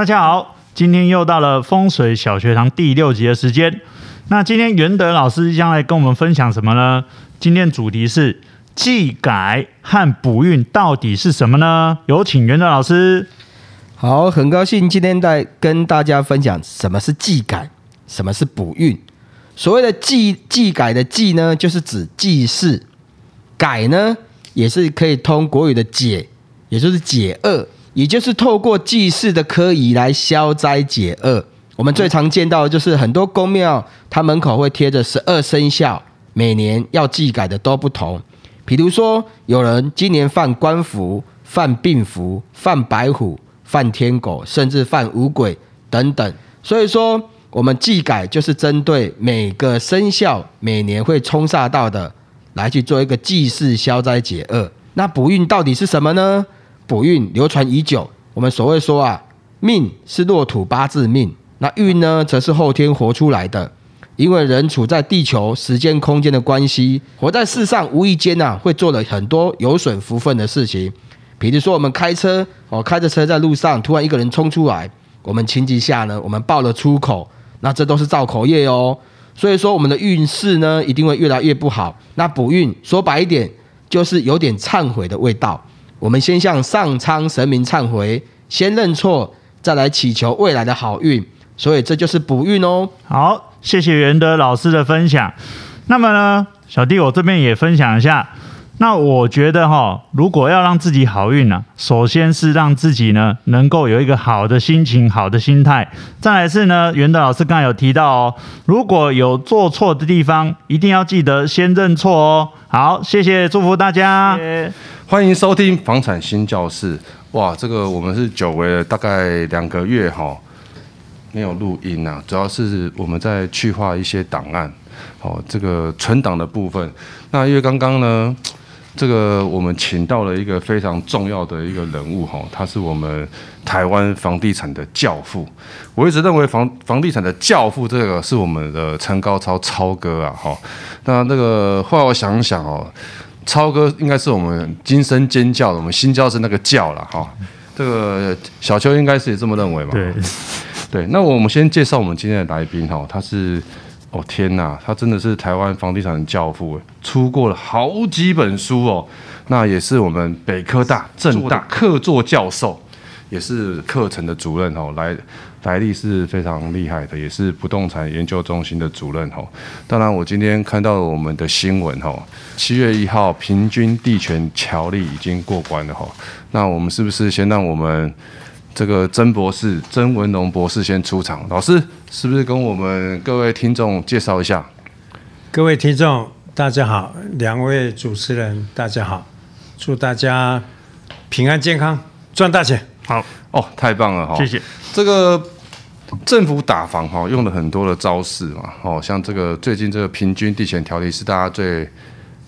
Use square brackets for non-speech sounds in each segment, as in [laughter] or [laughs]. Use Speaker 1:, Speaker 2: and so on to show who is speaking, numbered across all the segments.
Speaker 1: 大家好，今天又到了风水小学堂第六集的时间。那今天元德老师将来跟我们分享什么呢？今天主题是忌改和补运到底是什么呢？有请元德老师。
Speaker 2: 好，很高兴今天在跟大家分享什么是忌改，什么是补运。所谓的忌忌改的忌呢，就是指忌事；改呢，也是可以通国语的解，也就是解厄。也就是透过祭祀的科仪来消灾解厄。我们最常见到的就是很多宫庙，它门口会贴着十二生肖，每年要忌改的都不同。比如说，有人今年犯官符、犯病符、犯白虎、犯天狗，甚至犯五鬼等等。所以说，我们忌改就是针对每个生肖每年会冲煞到的，来去做一个祭祀消灾解厄。那补运到底是什么呢？补运流传已久，我们所谓说啊，命是落土八字命，那运呢，则是后天活出来的。因为人处在地球时间空间的关系，活在世上无意间呐、啊，会做了很多有损福分的事情。比如说我们开车哦，开着车在路上，突然一个人冲出来，我们情急下呢，我们爆了粗口，那这都是造口业哦。所以说我们的运势呢，一定会越来越不好。那补运说白一点，就是有点忏悔的味道。我们先向上苍神明忏悔，先认错，再来祈求未来的好运，所以这就是补运哦。
Speaker 1: 好，谢谢元德老师的分享。那么呢，小弟我这边也分享一下。那我觉得哈，如果要让自己好运呢、首先是让自己呢能够有一个好的心情、好的心态。再来是呢，袁德老师刚才有提到哦，如果有做错的地方，一定要记得先认错哦。好，谢谢，祝福大家。
Speaker 3: 欢迎收听房产新教室。哇，这个我们是久违了大概两个月哈，没有录音呐，主要是我们在去化一些档案，哦，这个存档的部分。那因为刚刚呢，这个我们请到了一个非常重要的一个人物哈，他是我们台湾房地产的教父。我一直认为房房地产的教父这个是我们的陈高超超哥啊哈。那那个后来我想想哦。超哥应该是我们惊声尖叫的，我们新教是那个叫了哈。这个小邱应该是也这么认为嘛？
Speaker 1: 对，
Speaker 3: 对。那我们先介绍我们今天的来宾哈，他是哦天呐，他真的是台湾房地产的教父，出过了好几本书哦。那也是我们北科大、政大客座教授，也是课程的主任哦，来。来历是非常厉害的，也是不动产研究中心的主任哦。当然，我今天看到我们的新闻哦，七月一号平均地权条例已经过关了哦。那我们是不是先让我们这个曾博士曾文龙博士先出场？老师是不是跟我们各位听众介绍一下？
Speaker 4: 各位听众大家好，两位主持人大家好，祝大家平安健康，赚大钱。
Speaker 1: 好
Speaker 3: 哦，太棒了哈！
Speaker 1: 谢谢。
Speaker 3: 这个政府打房哈，用了很多的招式嘛，哦，像这个最近这个平均地权条例是大家最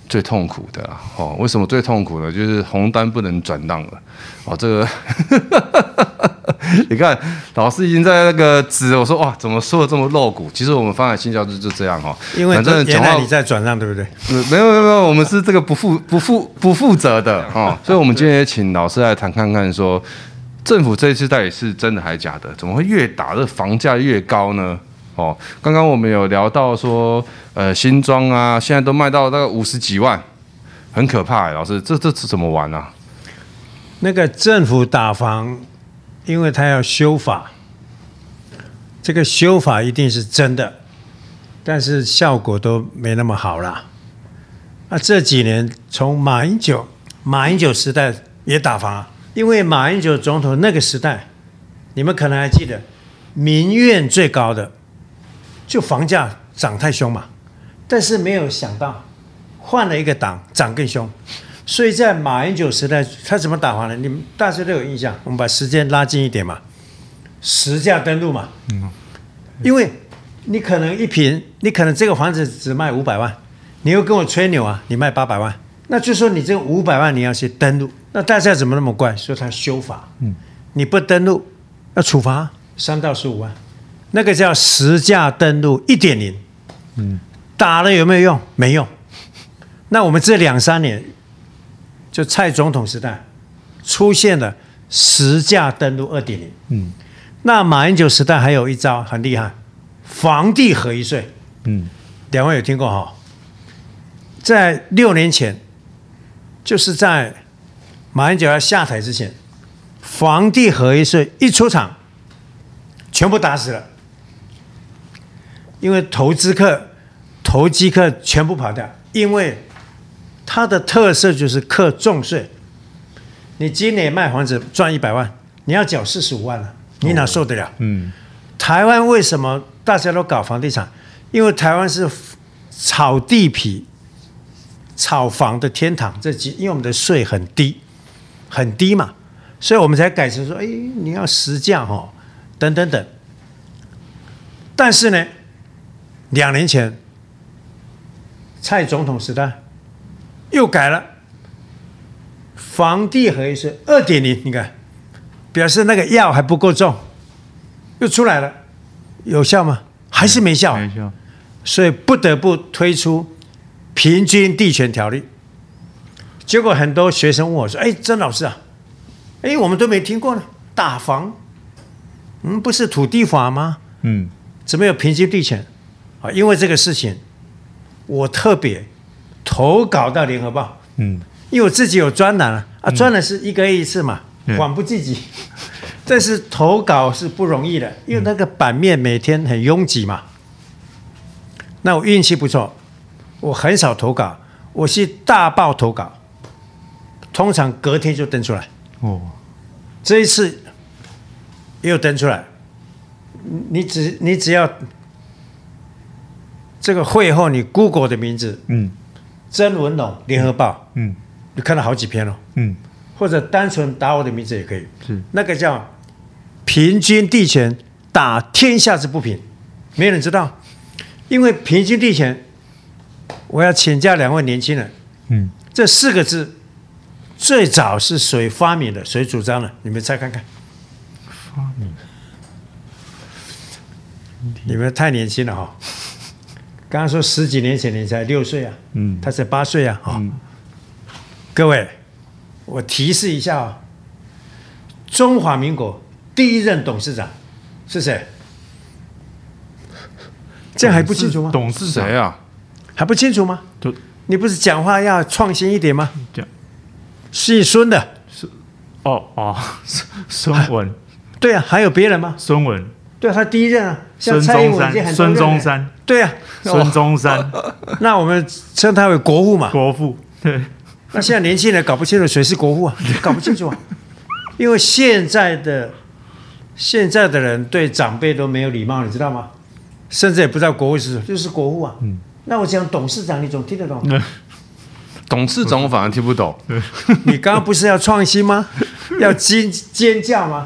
Speaker 3: 最痛苦的啦，哦，为什么最痛苦呢？就是红单不能转让了，哦，这个 [laughs] 你看老师已经在那个纸，我说哇，怎么说的这么露骨？其实我们房产星叫室就这样哈，
Speaker 4: 因为反正原来你在转让，对不对？
Speaker 3: 没有没有没有，我们是这个不负不负不负责的哦，[laughs] 所以我们今天也请老师来谈看看说。政府这一次到底是真的还是假的？怎么会越打这房价越高呢？哦，刚刚我们有聊到说，呃，新庄啊，现在都卖到大概五十几万，很可怕。老师，这这是怎么玩啊？
Speaker 4: 那个政府打房，因为他要修法，这个修法一定是真的，但是效果都没那么好啦。那这几年从马英九，马英九时代也打房。因为马英九总统那个时代，你们可能还记得，民怨最高的就房价涨太凶嘛。但是没有想到，换了一个党，涨更凶。所以在马英九时代，他怎么打房呢？你们大家都有印象。我们把时间拉近一点嘛，实价登录嘛。嗯。因为你可能一平，你可能这个房子只卖五百万，你又跟我吹牛啊，你卖八百万，那就说你这个五百万你要去登录。那大家怎么那么怪？说他修法，嗯，你不登录，要处罚三到十五万，那个叫实价登录一点零，嗯，打了有没有用？没用。那我们这两三年，就蔡总统时代出现了实价登录二点零，嗯，那马英九时代还有一招很厉害，房地合一税。
Speaker 1: 嗯，
Speaker 4: 两位有听过哈？在六年前，就是在马英九要下台之前，房地合一税一出场，全部打死了，因为投资客、投机客全部跑掉，因为它的特色就是课重税。你今年卖房子赚一百万，你要缴四十五万了，你哪受得了？
Speaker 1: 嗯，
Speaker 4: 台湾为什么大家都搞房地产？因为台湾是炒地皮、炒房的天堂。这几，因为我们的税很低，很低嘛，所以我们才改成说，哎，你要实价哈，等等等。但是呢，两年前蔡总统时代又改了。房地合一税二点零，你看，表示那个药还不够重，又出来了，有效吗？还是没效？
Speaker 1: 没效。
Speaker 4: 所以不得不推出平均地权条例。结果很多学生问我说：“哎，曾老师啊，哎，我们都没听过呢，打房，嗯，不是土地法吗？
Speaker 1: 嗯，
Speaker 4: 怎么有平均地权？啊，因为这个事情，我特别投稿到联合报。嗯。”因为我自己有专栏啊，啊，专栏是一个月一次嘛，缓不济急。[laughs] 但是投稿是不容易的，因为那个版面每天很拥挤嘛。那我运气不错，我很少投稿，我是大报投稿，通常隔天就登出来。哦，这一次又登出来，你只你只要这个会后你 Google 的名字，嗯，曾文龙联合报，嗯。你看了好几篇了，嗯，或者单纯打我的名字也可以，是那个叫“平均地权打天下之不平”，没人知道，因为平均地权，我要请教两位年轻人，嗯，这四个字最早是谁发明的？谁主张的？你们猜看看。发明？你们太年轻了哈！刚刚说十几年前你才六岁啊，嗯，他才八岁啊，哈、嗯。各位，我提示一下啊，中华民国第一任董事长是谁？这样还不清楚吗？
Speaker 1: 董事长谁啊？
Speaker 4: 还不清楚吗？你不是讲话要创新一点吗？讲，姓孙的。是，
Speaker 1: 哦哦，[laughs] 孙文。
Speaker 4: 对啊，还有别人吗？
Speaker 1: 孙文。
Speaker 4: 对啊，他第一任啊。
Speaker 1: 孙中山。孙中山。
Speaker 4: 对啊，
Speaker 1: 孙中山。[laughs]
Speaker 4: 那我们称他为国父嘛？
Speaker 1: 国父。对。
Speaker 4: 那现在年轻人搞不清楚谁是国父啊，[laughs] 搞不清楚啊，因为现在的现在的人对长辈都没有礼貌，你知道吗？甚至也不知道国父是谁，就是国父啊。嗯。那我讲董事长，你总听得懂？嗯、
Speaker 3: 董事长我反而听不懂。[laughs]
Speaker 4: 你刚刚不是要创新吗？要尖尖叫吗？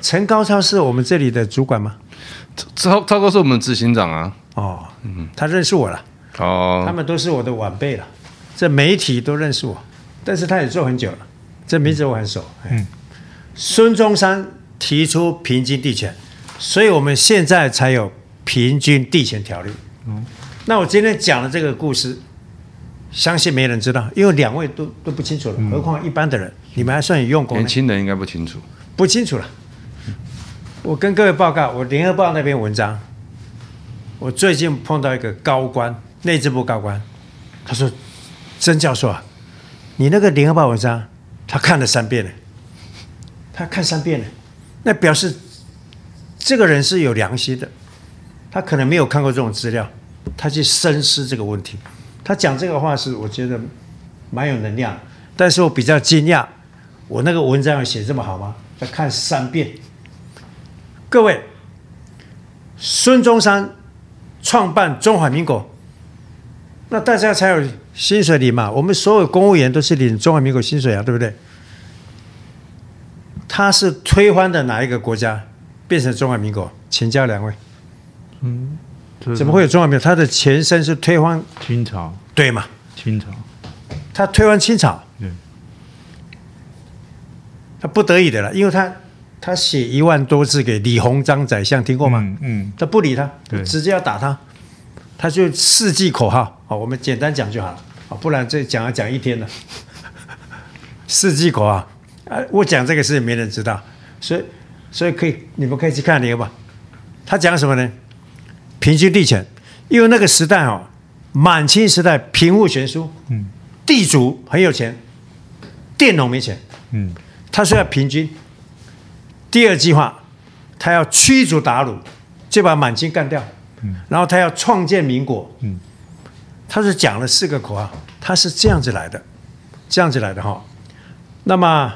Speaker 4: 陈高超是我们这里的主管吗？
Speaker 3: 超超哥是我们执行长啊。
Speaker 4: 哦，嗯，他认识我了。哦。他们都是我的晚辈了。这媒体都认识我，但是他也做很久了，这名字我很熟。嗯，孙中山提出平均地权，所以我们现在才有平均地权条例。嗯，那我今天讲的这个故事，相信没人知道，因为两位都都不清楚了，何况一般的人，你们还算有用功。
Speaker 3: 年轻人应该不清楚，
Speaker 4: 不清楚了。我跟各位报告，我联合报那篇文章，我最近碰到一个高官，内政部高官，他说。曾教授啊，你那个联合报文章，他看了三遍了，他看三遍了，那表示这个人是有良心的，他可能没有看过这种资料，他去深思这个问题。他讲这个话是我觉得蛮有能量，但是我比较惊讶，我那个文章要写这么好吗？他看三遍。各位，孙中山创办中华民国，那大家才有。薪水领嘛，我们所有公务员都是领中华民国薪水啊，对不对？他是推翻的哪一个国家变成中华民国？请教两位。嗯，怎么会有中华民国？他的前身是推翻
Speaker 1: 清朝，
Speaker 4: 对吗？
Speaker 1: 清朝，
Speaker 4: 他推翻清朝，对，他不得已的了，因为他他写一万多字给李鸿章宰相，听过吗？嗯，嗯，他不理他，直接要打他。他就四句口号，好，我们简单讲就好了，啊，不然这讲要讲一天了。[laughs] 四句口号，啊，我讲这个事没人知道，所以所以可以你们可以去看那个吧。他讲什么呢？平均地权，因为那个时代哦，满清时代贫富悬殊，嗯，地主很有钱，佃农没钱，嗯，他说要平均。第二计划，他要驱逐鞑虏，就把满清干掉，嗯，然后他要创建民国，嗯，他是讲了四个口号，他是这样子来的，这样子来的哈。那么，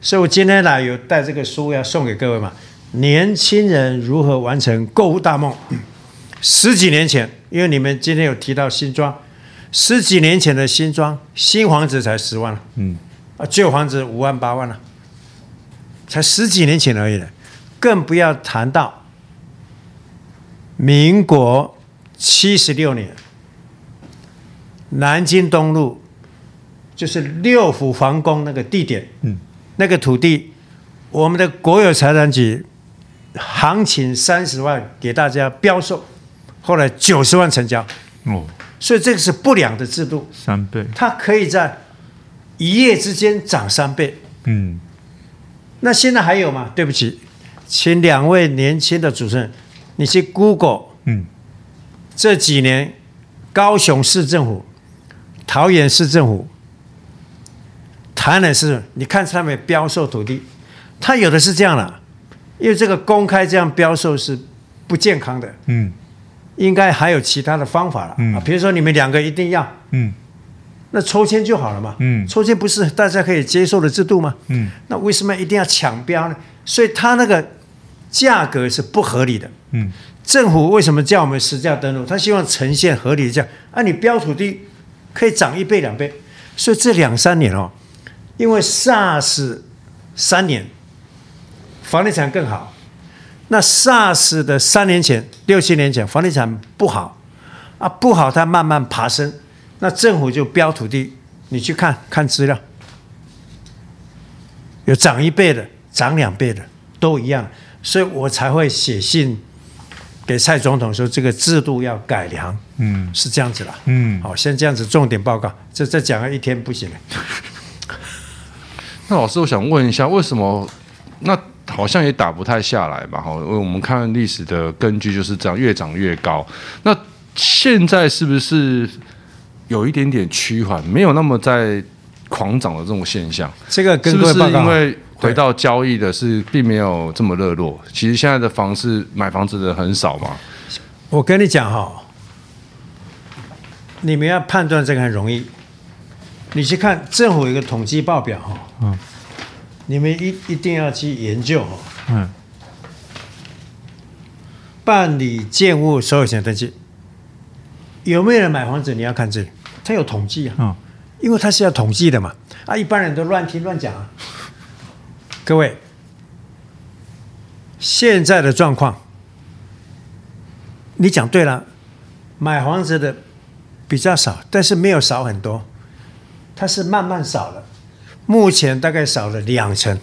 Speaker 4: 所以我今天呢有带这个书要送给各位嘛，年轻人如何完成购物大梦。十几年前，因为你们今天有提到新庄，十几年前的新庄新房子才十万了，嗯，啊，旧房子五万八万了，才十几年前而已了，更不要谈到民国七十六年，南京东路就是六府皇宫那个地点，嗯，那个土地，我们的国有财产局行情三十万给大家标售。后来九十万成交，哦，所以这个是不良的制度，
Speaker 1: 三倍，
Speaker 4: 它可以在一夜之间涨三倍，嗯，那现在还有吗？对不起，请两位年轻的主持人，你去 Google，嗯，这几年高雄市政府、桃园市政府、台南市，你看上面标售土地，他有的是这样了，因为这个公开这样标售是不健康的，嗯。应该还有其他的方法了，嗯、啊，比如说你们两个一定要，嗯，那抽签就好了嘛，嗯，抽签不是大家可以接受的制度吗？嗯，那为什么一定要抢标呢？所以它那个价格是不合理的，嗯，政府为什么叫我们实价登录？他希望呈现合理的价，啊，你标土地可以涨一倍两倍，所以这两三年哦，因为 SARS 三年房地产更好。那 SARS 的三年前、六七年前，房地产不好啊，不好，它慢慢爬升，那政府就标土地，你去看看资料，有涨一倍的，涨两倍的，都一样，所以我才会写信给蔡总统说，这个制度要改良，嗯，是这样子啦，嗯，好，先这样子重点报告，这再讲了一天不行了。[laughs]
Speaker 3: 那老师，我想问一下，为什么那？好像也打不太下来吧？哈，因为我们看历史的根据就是这样，越涨越高。那现在是不是有一点点趋缓，没有那么在狂涨的这种现象？
Speaker 4: 这个跟各位报告，
Speaker 3: 是不是因为回到交易的是并没有这么热络？其实现在的房市买房子的很少嘛。
Speaker 4: 我跟你讲哈，你们要判断这个很容易，你去看政府有一个统计报表哈。嗯。你们一一定要去研究哦。嗯。办理建物所有权登记，有没有人买房子？你要看这里，它有统计啊。嗯。因为他是要统计的嘛。啊，一般人都乱听乱讲啊。各位，现在的状况，你讲对了，买房子的比较少，但是没有少很多，它是慢慢少了。目前大概少了两成，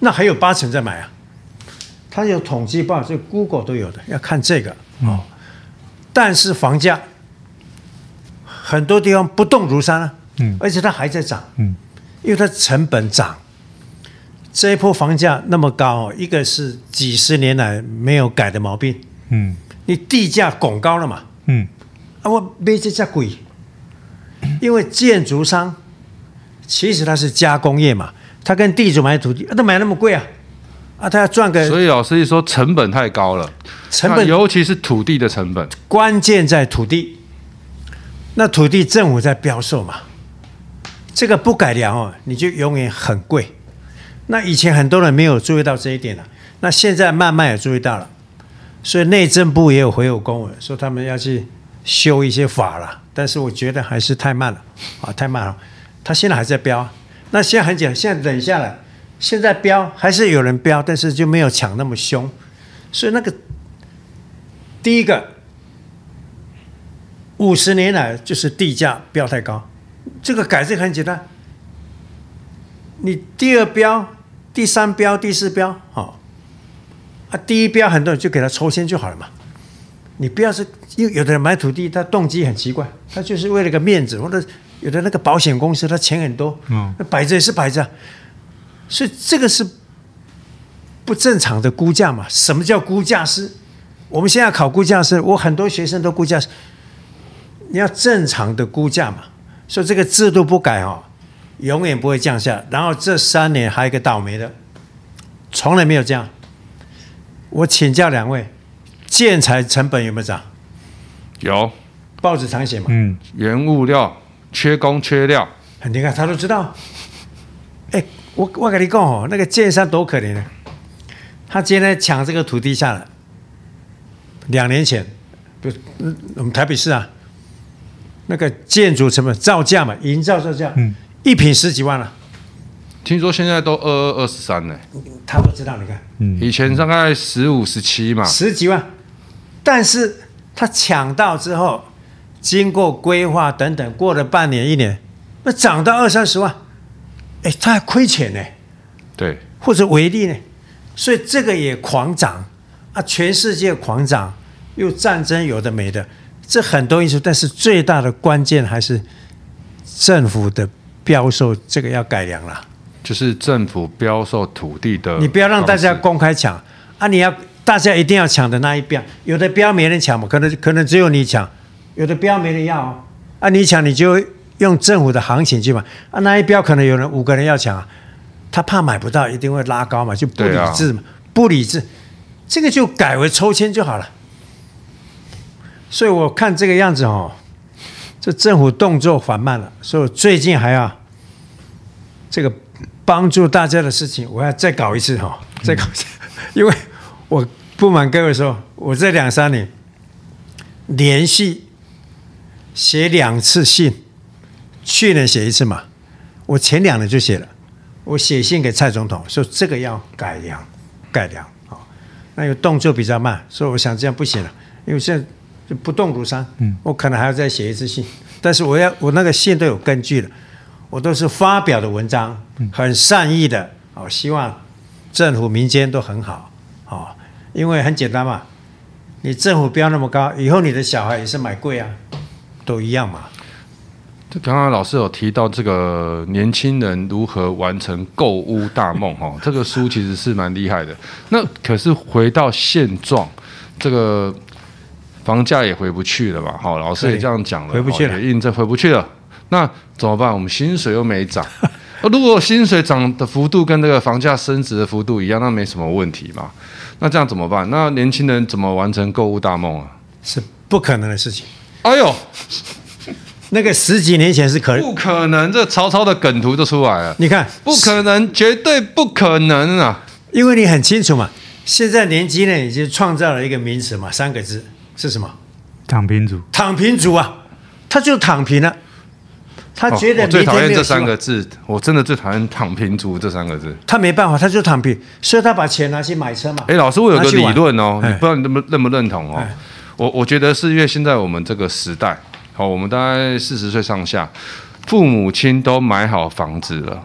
Speaker 4: 那还有八成在买啊。他有统计报，这 Google 都有的，要看这个哦。但是房价很多地方不动如山啊，嗯，而且它还在涨，嗯，因为它成本涨。这一波房价那么高，一个是几十年来没有改的毛病，嗯，你地价拱高了嘛，嗯，啊，我卖这价贵，因为建筑商。其实它是加工业嘛，他跟地主买土地，他买那么贵啊，啊，他要赚个。
Speaker 3: 所以老师一说成本太高了，成本尤其是土地的成本，
Speaker 4: 关键在土地。那土地政府在标售嘛，这个不改良哦，你就永远很贵。那以前很多人没有注意到这一点了，那现在慢慢也注意到了，所以内政部也有回有公文说他们要去修一些法了，但是我觉得还是太慢了，啊，太慢了。他现在还在标，那现在很简，现在等下来，现在标还是有人标，但是就没有抢那么凶，所以那个第一个五十年来就是地价不要太高，这个改正很简单，你第二标、第三标、第四标，好，啊，第一标很多人就给他抽签就好了嘛，你不要是因为有的人买土地，他动机很奇怪，他就是为了个面子或者。有的那个保险公司，他钱很多，嗯，摆着也是摆着，所以这个是不正常的估价嘛。什么叫估价师？我们现在考估价师，我很多学生都估价师。你要正常的估价嘛，所以这个制度不改哦，永远不会降下。然后这三年还有一个倒霉的，从来没有这样。我请教两位，建材成本有没有涨？
Speaker 3: 有，
Speaker 4: 报纸常写嘛。
Speaker 1: 嗯，
Speaker 3: 原物料缺工缺料，
Speaker 4: 你看他都知道。哎，我我跟你讲哦，那个建商多可怜呢，他今天抢这个土地下来，两年前，不，我们台北市啊。那个建筑成本造价嘛，营造造价，嗯，一平十几万了。
Speaker 3: 听说现在都二二二十三呢。
Speaker 4: 他不知道，你看，
Speaker 3: 嗯，以前大概十五十七嘛，
Speaker 4: 十几万。但是他抢到之后，经过规划等等，过了半年一年，那涨到二三十万，哎，他还亏钱呢。
Speaker 3: 对，
Speaker 4: 或者违例呢，所以这个也狂涨啊，全世界狂涨，又战争有的没的。这很多因素，但是最大的关键还是政府的标售，这个要改良了。
Speaker 3: 就是政府标售土地的，
Speaker 4: 你不要让大家公开抢啊！你要大家一定要抢的那一标，有的标没人抢嘛，可能可能只有你抢，有的标没人要哦。啊，你抢你就用政府的行情去嘛。啊，那一标可能有人五个人要抢，啊他怕买不到，一定会拉高嘛，就不理智嘛，不理智，这个就改为抽签就好了。所以我看这个样子哦，这政府动作缓慢了，所以我最近还要这个帮助大家的事情，我要再搞一次哈，再搞一次，因为我不瞒各位说，我这两三年连续写两次信，去年写一次嘛，我前两年就写了，我写信给蔡总统说这个要改良，改良啊，那个动作比较慢，所以我想这样不行了，因为现在。就不动如山，嗯，我可能还要再写一次信，但是我要我那个信都有根据的，我都是发表的文章，很善意的，哦，希望政府民间都很好，哦，因为很简单嘛，你政府标那么高，以后你的小孩也是买贵啊，都一样嘛。
Speaker 3: 这刚刚老师有提到这个年轻人如何完成购屋大梦，哈，这个书其实是蛮厉害的。那可是回到现状，这个。房价也回不去了嘛？好，老师也这样讲了，
Speaker 4: 回不去了，
Speaker 3: 也印证回不去了。那怎么办？我们薪水又没涨。[laughs] 如果薪水涨的幅度跟这个房价升值的幅度一样，那没什么问题嘛？那这样怎么办？那年轻人怎么完成购物大梦啊？
Speaker 4: 是不可能的事情。
Speaker 3: 哎呦，
Speaker 4: 那个十几年前是可
Speaker 3: 不可能，这曹操的梗图都出来了。
Speaker 4: 你看，
Speaker 3: 不可能，绝对不可能啊！
Speaker 4: 因为你很清楚嘛，现在年轻人已经创造了一个名词嘛，三个字。是什么？
Speaker 1: 躺平族。
Speaker 4: 躺平族啊，他就躺平了。他觉得、
Speaker 3: 哦、我最讨厌这三个字，我真的最讨厌“躺平族”这三个字。
Speaker 4: 他没办法，他就躺平，所以他把钱拿去买车嘛。
Speaker 3: 哎，老师，我有个理论哦，你不知道你认不认不认同哦？我我觉得是因为现在我们这个时代，好，我们大概四十岁上下，父母亲都买好房子了，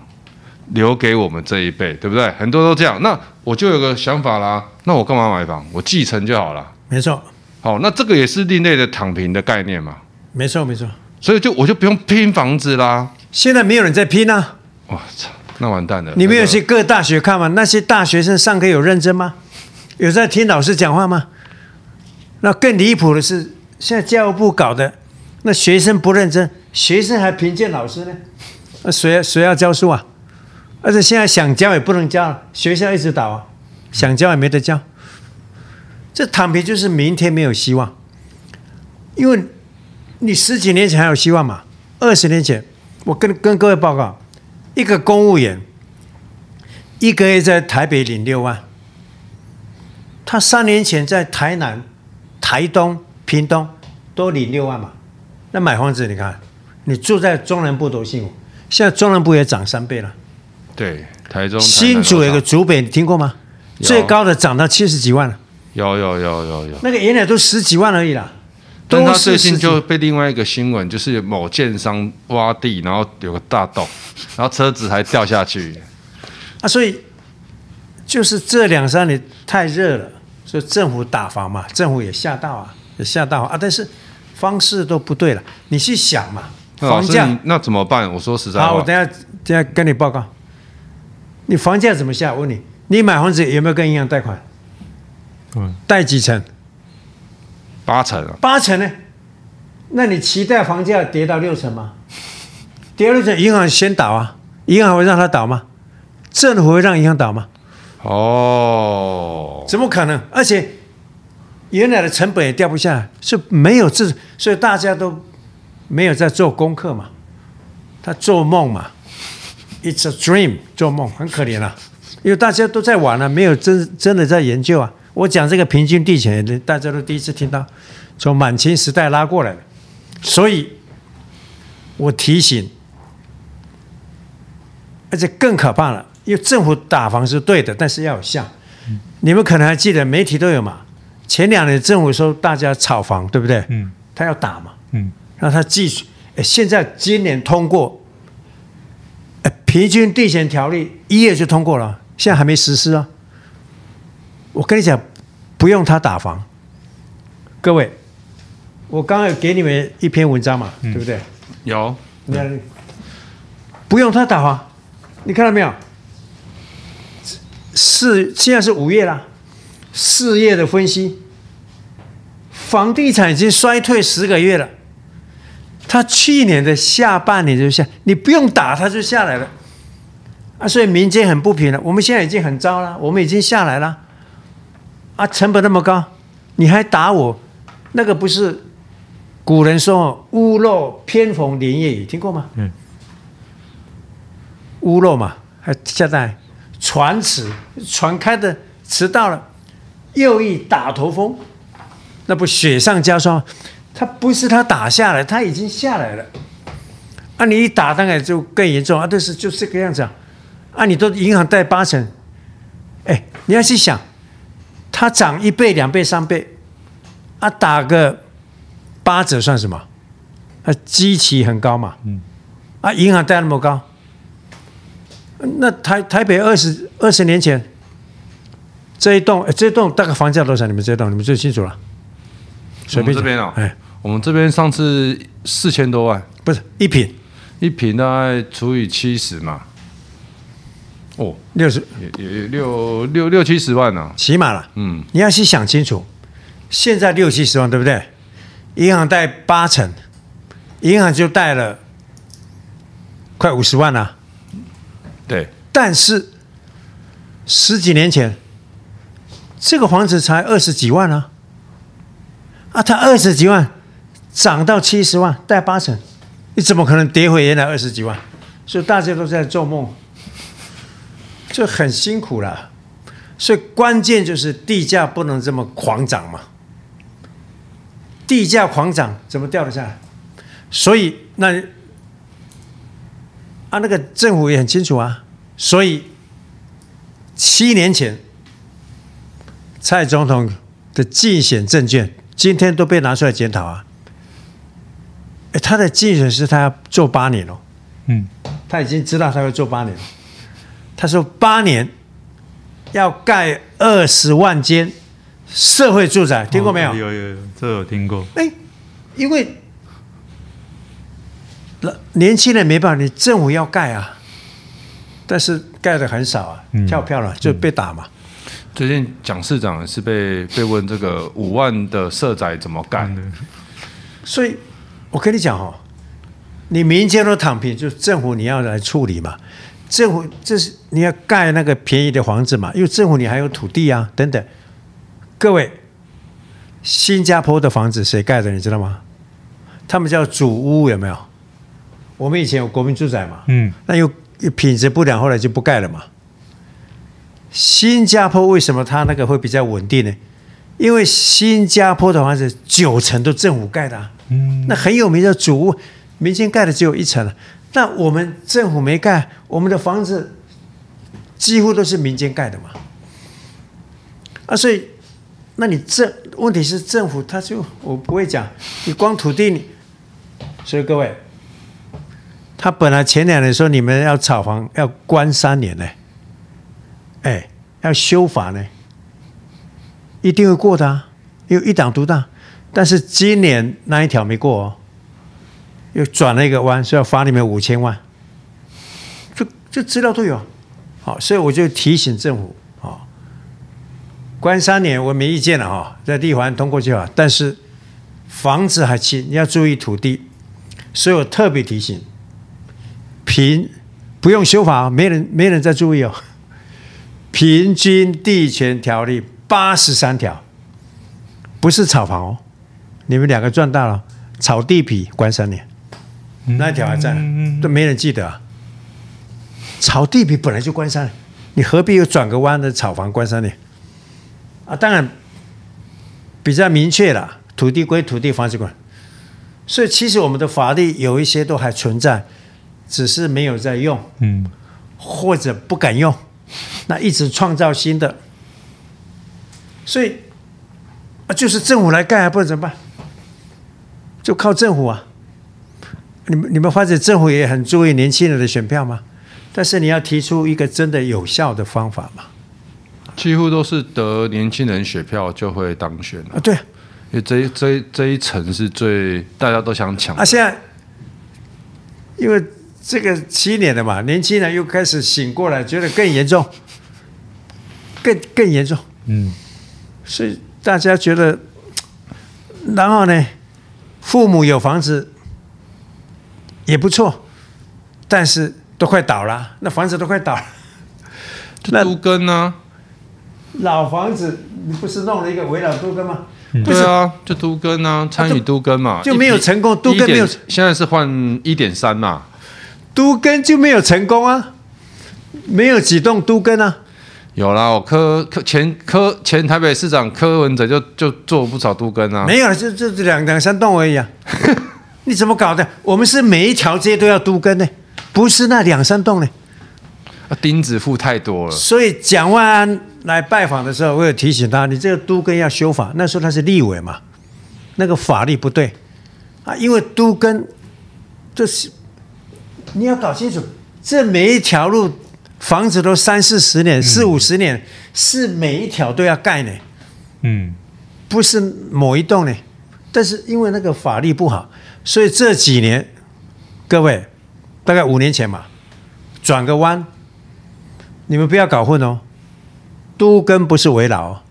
Speaker 3: 留给我们这一辈，对不对？很多都这样。那我就有个想法啦，那我干嘛买房？我继承就好了。
Speaker 4: 没错。
Speaker 3: 好，那这个也是另类的躺平的概念嘛？
Speaker 4: 没错，没错。
Speaker 3: 所以就我就不用拼房子啦。
Speaker 4: 现在没有人在拼啊！
Speaker 3: 我操，那完蛋了。
Speaker 4: 你们有去各大学看吗？那些大学生上课有认真吗？有在听老师讲话吗？那更离谱的是，现在教育部搞的，那学生不认真，学生还评鉴老师呢。那谁谁要教书啊？而且现在想教也不能教了，学校一直倒啊，想教也没得教。这躺平就是明天没有希望，因为你十几年前还有希望嘛？二十年前，我跟跟各位报告，一个公务员一个月在台北领六万，他三年前在台南、台东、屏东都领六万嘛。那买房子，你看，你住在中南部多幸福，现在中南部也涨三倍了。
Speaker 3: 对，台中、
Speaker 4: 新竹有个竹北，你听过吗？最高的涨到七十几万了。
Speaker 3: 有有有有有，
Speaker 4: 那个原来都十几万而已啦。
Speaker 3: 但他最近就被另外一个新闻，就是某建商挖地，然后有个大洞，[laughs] 然后车子还掉下去。
Speaker 4: 啊，所以就是这两三年太热了，所以政府打房嘛，政府也吓到啊，也吓到啊。但是方式都不对了，你去想嘛，房价
Speaker 3: 那怎么办？我说实在话，
Speaker 4: 好，我等下等下跟你报告，你房价怎么下？我问你。你买房子有没有跟银行贷款？
Speaker 1: 嗯，
Speaker 4: 贷几成？
Speaker 3: 八成啊，
Speaker 4: 八成呢？那你期待房价跌到六成吗？[laughs] 跌六成，银行先倒啊？银行会让它倒吗？政府会让银行倒吗？
Speaker 3: 哦，
Speaker 4: 怎么可能？而且原来的成本也掉不下来，是没有这，所以大家都没有在做功课嘛，他做梦嘛，It's a dream，做梦很可怜啊，因为大家都在玩啊，没有真真的在研究啊。我讲这个平均地权，大家都第一次听到，从满清时代拉过来的，所以我提醒，而且更可怕了。因为政府打房是对的，但是要有效。嗯、你们可能还记得，媒体都有嘛。前两年政府说大家炒房，对不对？嗯。他要打嘛。嗯。让他继续。哎，现在今年通过，哎，平均地权条例一月就通过了，现在还没实施啊。我跟你讲，不用他打房。各位，我刚刚有给你们一篇文章嘛，嗯、对不对？
Speaker 3: 有。
Speaker 4: 你看，不用他打房，你看到没有？四现在是五月了，四月的分析，房地产已经衰退十个月了。他去年的下半年就下，你不用打他就下来了，啊，所以民间很不平了。我们现在已经很糟了，我们已经下来了，啊，成本那么高，你还打我？那个不是古人说“屋漏偏逢连夜雨”，听过吗？嗯，屋漏嘛，还下在。船迟，船开的迟到了，又一打头风，那不雪上加霜。他不是他打下来，他已经下来了。啊，你一打当然就更严重啊！但是就这个样子啊，啊，你都银行贷八成，哎，你要去想，它涨一倍、两倍、三倍，啊，打个八折算什么？啊，基期很高嘛，嗯，啊，银行贷那么高。那台台北二十二十年前，这一栋这一栋大概房价多少？你们这栋你们最清楚了。
Speaker 3: 随便这边哦，哎，我们这边上次四千多万，
Speaker 4: 不是一平，
Speaker 3: 一平大概除以七十嘛，哦，
Speaker 4: 六十
Speaker 3: 也也六六六七十万呢、啊，
Speaker 4: 起码了。嗯，你要去想清楚，现在六七十万对不对？银行贷八成，银行就贷了快五十万了、啊。
Speaker 3: 对，
Speaker 4: 但是十几年前，这个房子才二十几万啊，啊，它二十几万涨到七十万，贷八成，你怎么可能跌回原来二十几万？所以大家都在做梦，就很辛苦了。所以关键就是地价不能这么狂涨嘛，地价狂涨怎么掉得下来？所以那。啊，那个政府也很清楚啊，所以七年前蔡总统的竞选政券今天都被拿出来检讨啊。哎，他的竞选是他要做八年哦，嗯，他已经知道他会做八年，他说八年要盖二十万间社会住宅，听过没有？
Speaker 1: 有有有，这有听过。
Speaker 4: 哎，因为。年轻人没办法，你政府要盖啊，但是盖的很少啊，跳票了就被打嘛。
Speaker 3: 最近蒋市长是被被问这个五万的社宅怎么干的，
Speaker 4: 所以我跟你讲哦，你民间都躺平，就政府你要来处理嘛。政府这是你要盖那个便宜的房子嘛，因为政府你还有土地啊等等。各位，新加坡的房子谁盖的你知道吗？他们叫祖屋，有没有？我们以前有国民住宅嘛，嗯，那又品质不良，后来就不盖了嘛。新加坡为什么它那个会比较稳定呢？因为新加坡的房子九成都政府盖的，啊，嗯，那很有名的祖屋，民间盖的只有一层了。那我们政府没盖，我们的房子几乎都是民间盖的嘛。啊，所以，那你政问题是政府他就我不会讲，你光土地你，所以各位。他本来前两年说你们要炒房要关三年呢，哎，要修法呢，一定会过的啊，因为一党独大。但是今年那一条没过哦，又转了一个弯，说要罚你们五千万，这这资料都有，好，所以我就提醒政府，啊，关三年我没意见了哈，在立法院通过就好。但是房子还轻，你要注意土地，所以我特别提醒，平不用修法，没人没人在注意哦。[laughs] 平均地权条例八十三条，不是炒房哦，你们两个赚大了，炒地皮关三年，那一条还在，都没人记得啊。炒地皮本来就关山，你何必又转个弯的炒房关山呢？啊，当然比较明确了，土地归土地，房子管。所以其实我们的法律有一些都还存在，只是没有在用，嗯，或者不敢用，那一直创造新的。所以啊，就是政府来盖，还不能怎么办？就靠政府啊！你们你们发现政府也很注意年轻人的选票吗？但是你要提出一个真的有效的方法嘛？
Speaker 3: 几乎都是得年轻人选票就会当选
Speaker 4: 啊！对，
Speaker 3: 因为这一这一这一层是最大家都想抢
Speaker 4: 啊！现在因为这个七年了嘛，年轻人又开始醒过来，觉得更严重，更更严重。嗯，所以大家觉得，然后呢，父母有房子也不错，但是。都快倒了，那房子都快倒了。[laughs]
Speaker 3: 那都跟呢？
Speaker 4: 老房子你不是弄了一个围绕都跟吗？
Speaker 3: 嗯、对啊，就都跟啊，参与都跟嘛，
Speaker 4: 就没有成功。都跟没有，
Speaker 3: 现在是换一点三嘛，
Speaker 4: 都跟就没有成功啊，没有几栋都跟啊。
Speaker 3: 有啦，我柯柯前柯前台北市长柯文哲就就做不少都跟啊。
Speaker 4: 没有，就就两两三栋而已啊。[laughs] 你怎么搞的？我们是每一条街都要都跟呢？不是那两三栋呢，
Speaker 3: 钉子户太多了。
Speaker 4: 所以蒋万安来拜访的时候，我有提醒他，你这个都根要修法。那时候他是立委嘛，那个法律不对啊，因为都根这是你要搞清楚，这每一条路房子都三四十年、四五十年，是每一条都要盖呢。嗯，不是某一栋呢，但是因为那个法律不好，所以这几年各位。大概五年前嘛，转个弯，你们不要搞混哦。都跟不是围老，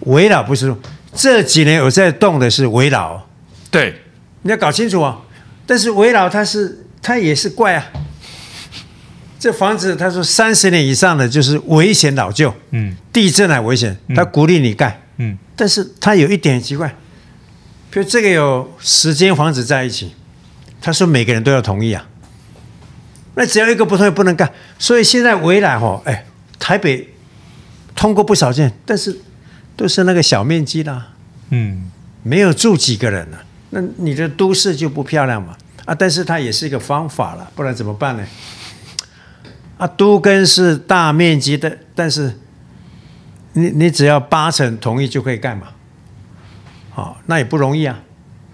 Speaker 4: 围老不是这几年有在动的是围老，
Speaker 3: 对，
Speaker 4: 你要搞清楚哦。但是围老它是它也是怪啊，这房子他说三十年以上的就是危险老旧，嗯，地震还危险，他鼓励你盖，嗯，但是他有一点奇怪，比如这个有十间房子在一起，他说每个人都要同意啊。那只要一个不同意不能干，所以现在围栏吼，哎，台北通过不少件，但是都是那个小面积的，嗯，没有住几个人了，那你的都市就不漂亮嘛，啊，但是它也是一个方法了，不然怎么办呢？啊，都跟是大面积的，但是你你只要八成同意就可以干嘛，好，那也不容易啊，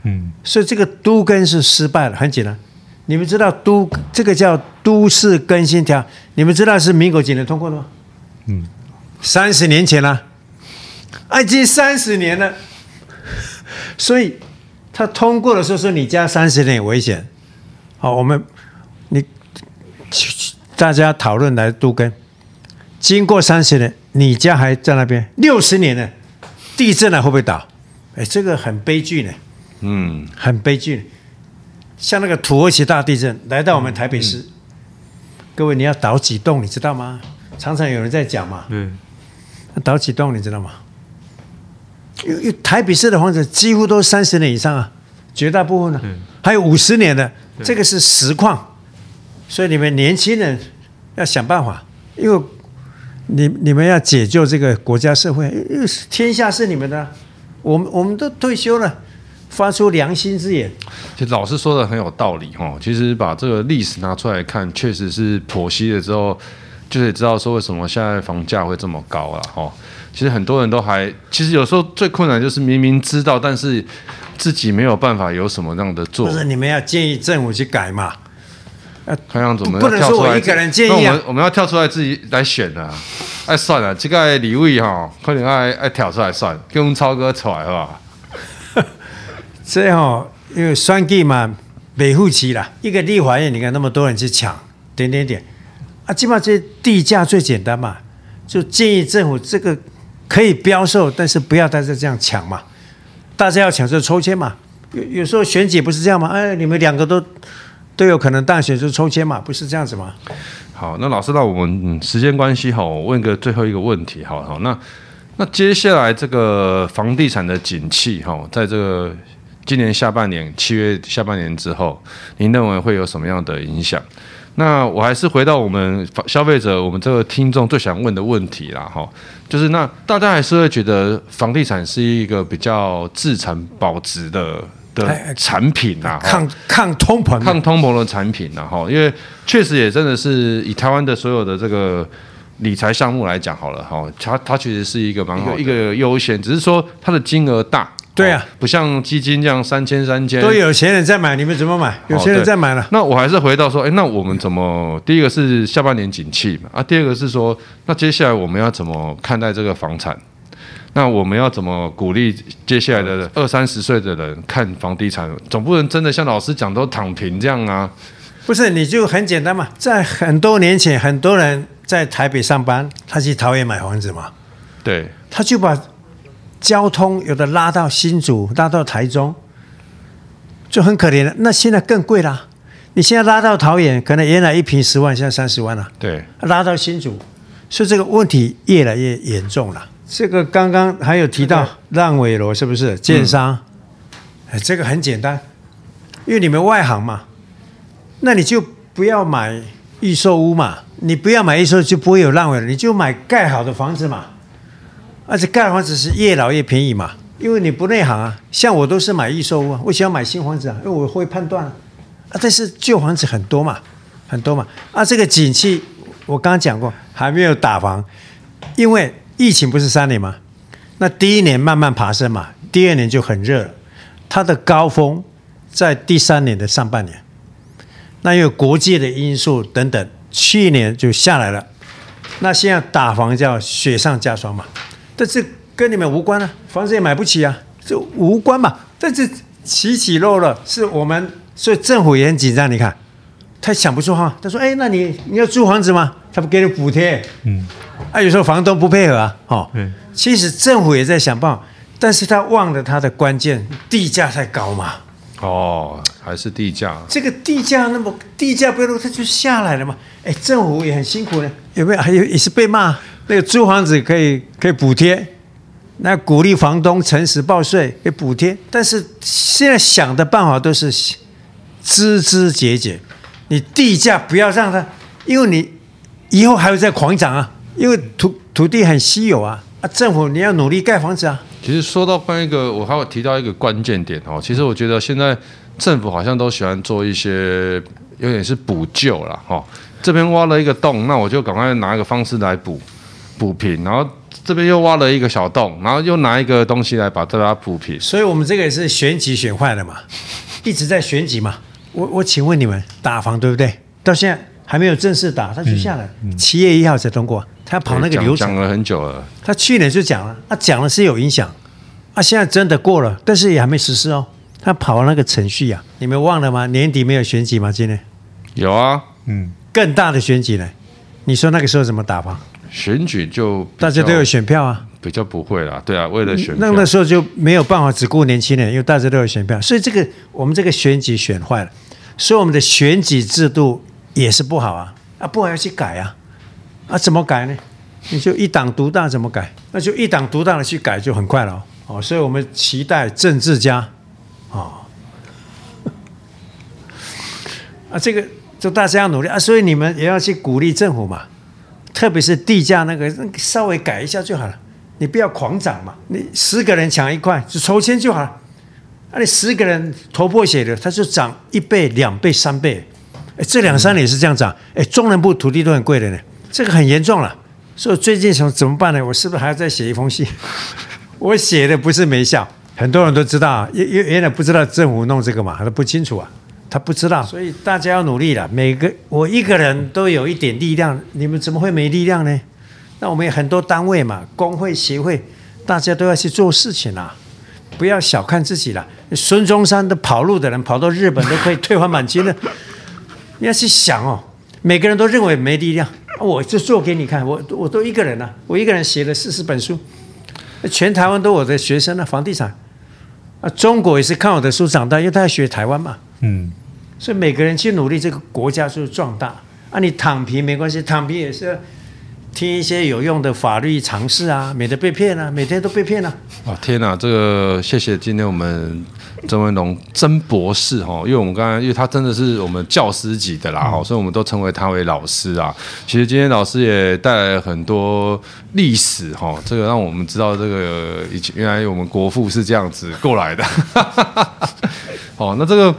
Speaker 4: 嗯，所以这个都更是失败了，很简单。你们知道都这个叫都市更新条，你们知道是民国几年通过的吗？嗯，三十年前了，啊，已经三十年了。所以他通过的时候说你家三十年危险，好，我们你大家讨论来都更，经过三十年，你家还在那边，六十年了，地震了会不会倒？哎，这个很悲剧呢，嗯，很悲剧。像那个土耳其大地震来到我们台北市，嗯嗯、各位你要倒几栋，你知道吗？常常有人在讲嘛。嗯。倒几栋，你知道吗？因为台北市的房子几乎都三十年以上啊，绝大部分呢，嗯、还有五十年的，这个是实况。所以你们年轻人要想办法，因为你你们要解救这个国家社会，天下是你们的，我们我们都退休了。发出良心之言，
Speaker 3: 其实老师说的很有道理哈。其实把这个历史拿出来看，确实是剖析了之后，就得知道说为什么现在房价会这么高了哈。其实很多人都还，其实有时候最困难就是明明知道，但是自己没有办法有什么样的做。
Speaker 4: 不是你们要建议政府去改嘛？
Speaker 3: 看样子我们
Speaker 4: 不能说我一个人建议啊，
Speaker 3: 我们我们要跳出来自己来选啊。哎，算了，这个李伟哈，快点爱爱跳出来算，跟超哥出来是吧？[laughs]
Speaker 4: 这样，因为选举嘛，未付期了。一个立法院，你看那么多人去抢，点点点，啊，基本上这地价最简单嘛，就建议政府这个可以标售，但是不要大家这样抢嘛。大家要抢就抽签嘛。有有时候选举不是这样吗？哎，你们两个都都有可能当选，就抽签嘛，不是这样子吗？
Speaker 3: 好，那老师，那我们时间关系，哈，我问个最后一个问题，好好，那那接下来这个房地产的景气，哈，在这个今年下半年七月下半年之后，您认为会有什么样的影响？那我还是回到我们消费者，我们这个听众最想问的问题啦，哈，就是那大家还是会觉得房地产是一个比较资产保值的的产品呐，
Speaker 4: 抗抗通膨、
Speaker 3: 抗通膨的产品呐，哈，因为确实也真的是以台湾的所有的这个理财项目来讲好了，哈，它它确实是一个蛮好一个优先，只是说它的金额大。
Speaker 4: 对啊，
Speaker 3: 不像基金这样三千三千，
Speaker 4: 都有钱人在买，你们怎么买？有钱人在买了。
Speaker 3: 那我还是回到说，哎，那我们怎么？第一个是下半年景气嘛，啊，第二个是说，那接下来我们要怎么看待这个房产？那我们要怎么鼓励接下来的二三十岁的人看房地产？总不能真的像老师讲都躺平这样啊？
Speaker 4: 不是，你就很简单嘛，在很多年前，很多人在台北上班，他去桃园买房子嘛，
Speaker 3: 对，
Speaker 4: 他就把。交通有的拉到新竹，拉到台中，就很可怜了。那现在更贵啦。你现在拉到桃园，可能原来一平十万，现在三十万了。
Speaker 3: 对，
Speaker 4: 拉到新竹，所以这个问题越来越严重了。这个刚刚还有提到烂尾楼，是不是？建商，哎，这个很简单，因为你们外行嘛，那你就不要买预售屋嘛，你不要买预售就不会有烂尾了，你就买盖好的房子嘛。而且盖房子是越老越便宜嘛，因为你不内行啊。像我都是买预售屋啊，我喜欢买新房子啊，因为我会判断啊。啊，但是旧房子很多嘛，很多嘛。啊，这个景气我刚刚讲过还没有打房，因为疫情不是三年吗，那第一年慢慢爬升嘛，第二年就很热了，它的高峰在第三年的上半年。那有国际的因素等等，去年就下来了。那现在打房叫雪上加霜嘛。但是跟你们无关啊，房子也买不起啊，这无关嘛。但是起起落落是我们，所以政府也很紧张。你看，他想不出话，他说：“哎，那你你要租房子吗？他不给你补贴。”嗯，啊，有时候房东不配合啊，哦，嗯，其实政府也在想办法，但是他忘了他的关键，地价太高嘛。
Speaker 3: 哦，还是地价。
Speaker 4: 这个地价那么地价不要，它就下来了嘛。哎，政府也很辛苦呢，有没有？还有也是被骂。那个租房子可以可以补贴，那鼓励房东诚实报税，给补贴。但是现在想的办法都是枝枝节节，你地价不要让它，因为你以后还会再狂涨啊，因为土土地很稀有啊啊！政府你要努力盖房子啊。
Speaker 3: 其实说到关于一个，我还有提到一个关键点哦。其实我觉得现在政府好像都喜欢做一些有点是补救了哈。这边挖了一个洞，那我就赶快拿一个方式来补。补平，然后这边又挖了一个小洞，然后又拿一个东西来把这它补平。
Speaker 4: 所以，我们这个也是选举选坏了嘛，一直在选举嘛。我我请问你们，打房对不对？到现在还没有正式打，他就下来，七、嗯嗯、月一号才通过，他跑那个流程，
Speaker 3: 讲了很久了。
Speaker 4: 他去年就讲了，他讲了是有影响，啊，现在真的过了，但是也还没实施哦。他跑那个程序呀、啊，你们忘了吗？年底没有选举吗？今年
Speaker 3: 有啊，
Speaker 4: 嗯，更大的选举呢？你说那个时候怎么打吧？
Speaker 3: 选举就
Speaker 4: 大家都有选票啊，
Speaker 3: 比较不会啦，对啊，为了选票，
Speaker 4: 那那时候就没有办法只顾年轻人，因为大家都有选票，所以这个我们这个选举选坏了，所以我们的选举制度也是不好啊，啊不好要去改啊，啊怎么改呢？你就一党独大怎么改？那就一党独大的去改就很快了哦，所以我们期待政治家，哦，[laughs] 啊这个就大家要努力啊，所以你们也要去鼓励政府嘛。特别是地价那个，稍微改一下就好了。你不要狂涨嘛。你十个人抢一块，就抽签就好了。那、啊、你十个人头破血流，它就涨一倍、两倍、三倍。哎，这两三年是这样涨。哎，中南部土地都很贵的呢，这个很严重了。所以最近想怎么办呢？我是不是还要再写一封信？[laughs] 我写的不是没效，很多人都知道，原原原来不知道政府弄这个嘛，他不清楚啊。他不知道，所以大家要努力了。每个我一个人都有一点力量，你们怎么会没力量呢？那我们有很多单位嘛，工会、协会，大家都要去做事情啊，不要小看自己了。孙中山的跑路的人跑到日本都可以退还满清了，你要去想哦。每个人都认为没力量，我就做给你看。我我都一个人啊，我一个人写了四十本书，全台湾都我的学生啊，房地产啊，中国也是看我的书长大，因为他要学台湾嘛。
Speaker 1: 嗯，
Speaker 4: 所以每个人去努力，这个国家就壮大。啊，你躺平没关系，躺平也是要听一些有用的法律常识啊，免得被骗啊，每天都被骗啊。
Speaker 3: 啊，天哪，这个谢谢今天我们。曾文龙曾博士哈，因为我们刚刚，因为他真的是我们教师级的啦哈，嗯、所以我们都称为他为老师啊。其实今天老师也带来了很多历史哈，这个让我们知道这个以前原来我们国父是这样子过来的。[laughs] 哦，那这个。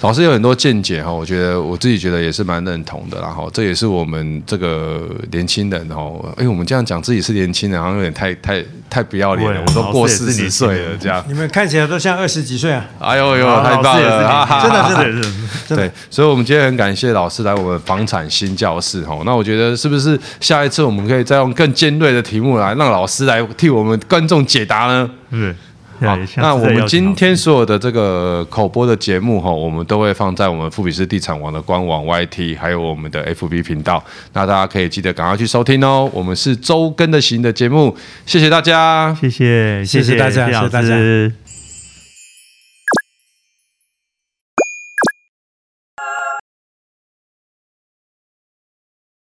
Speaker 3: 老师有很多见解哈，我觉得我自己觉得也是蛮认同的，然后这也是我们这个年轻人哈，哎，我们这样讲自己是年轻人，好像有点太太太不要脸了，我都过四十岁了这样。
Speaker 4: 你们看起来都像二十几岁啊！
Speaker 3: 哎呦呦，太棒了，
Speaker 4: 真的真的真的。
Speaker 3: 对，所以我们今天很感谢老师来我们房产新教室哈。那我觉得是不是下一次我们可以再用更尖锐的题目来让老师来替我们观众解答呢？嗯。好，那我们今天所有的这个口播的节目哈，我们都会放在我们富比士地产网的官网 YT，还有我们的 FB 频道，那大家可以记得赶快去收听哦。我们是周更的型的节目，谢谢大家，
Speaker 1: 谢谢，谢谢大家，谢谢大家。